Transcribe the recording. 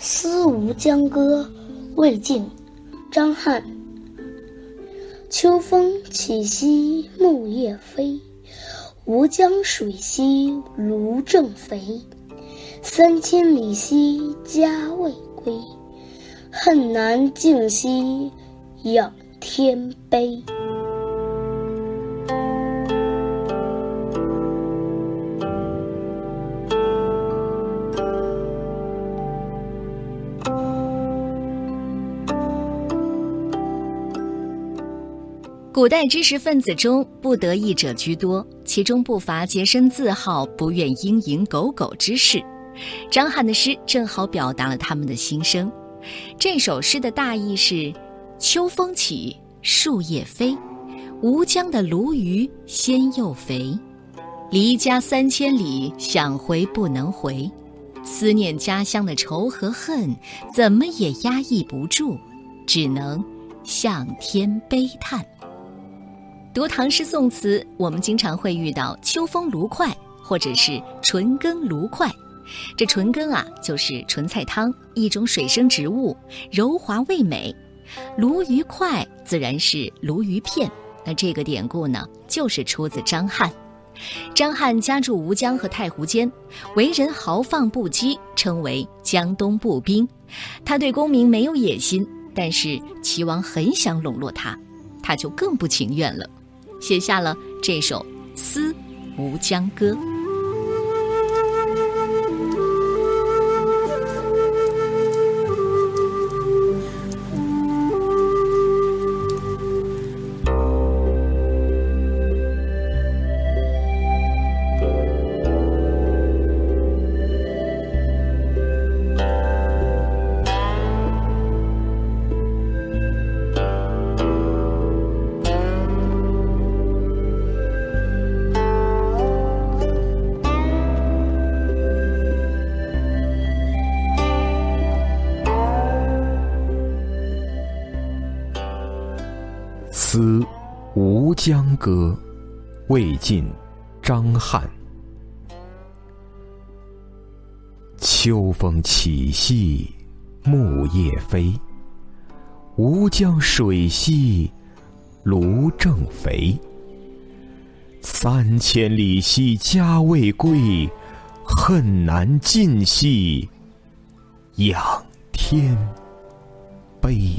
思吴江歌·魏晋，张翰。秋风起兮木叶飞，吴江水兮芦正肥。三千里兮家未归，恨难尽兮仰天悲。古代知识分子中不得意者居多，其中不乏洁身自好、不愿蝇营狗苟之士。张翰的诗正好表达了他们的心声。这首诗的大意是：秋风起，树叶飞，吴江的鲈鱼鲜又肥。离家三千里，想回不能回，思念家乡的愁和恨，怎么也压抑不住，只能向天悲叹。读唐诗宋词，我们经常会遇到“秋风芦快”或者是“纯羹芦快”。这纯羹啊，就是纯菜汤，一种水生植物，柔滑味美。鲈鱼块自然是鲈鱼片。那这个典故呢，就是出自张翰。张翰家住吴江和太湖间，为人豪放不羁，称为江东步兵。他对功名没有野心，但是齐王很想笼络他，他就更不情愿了。写下了这首《思吴江歌》。《思吴江歌》，魏晋，张翰。秋风起兮木叶飞，吴江水兮芦正肥。三千里兮家未归，恨难尽兮仰天悲。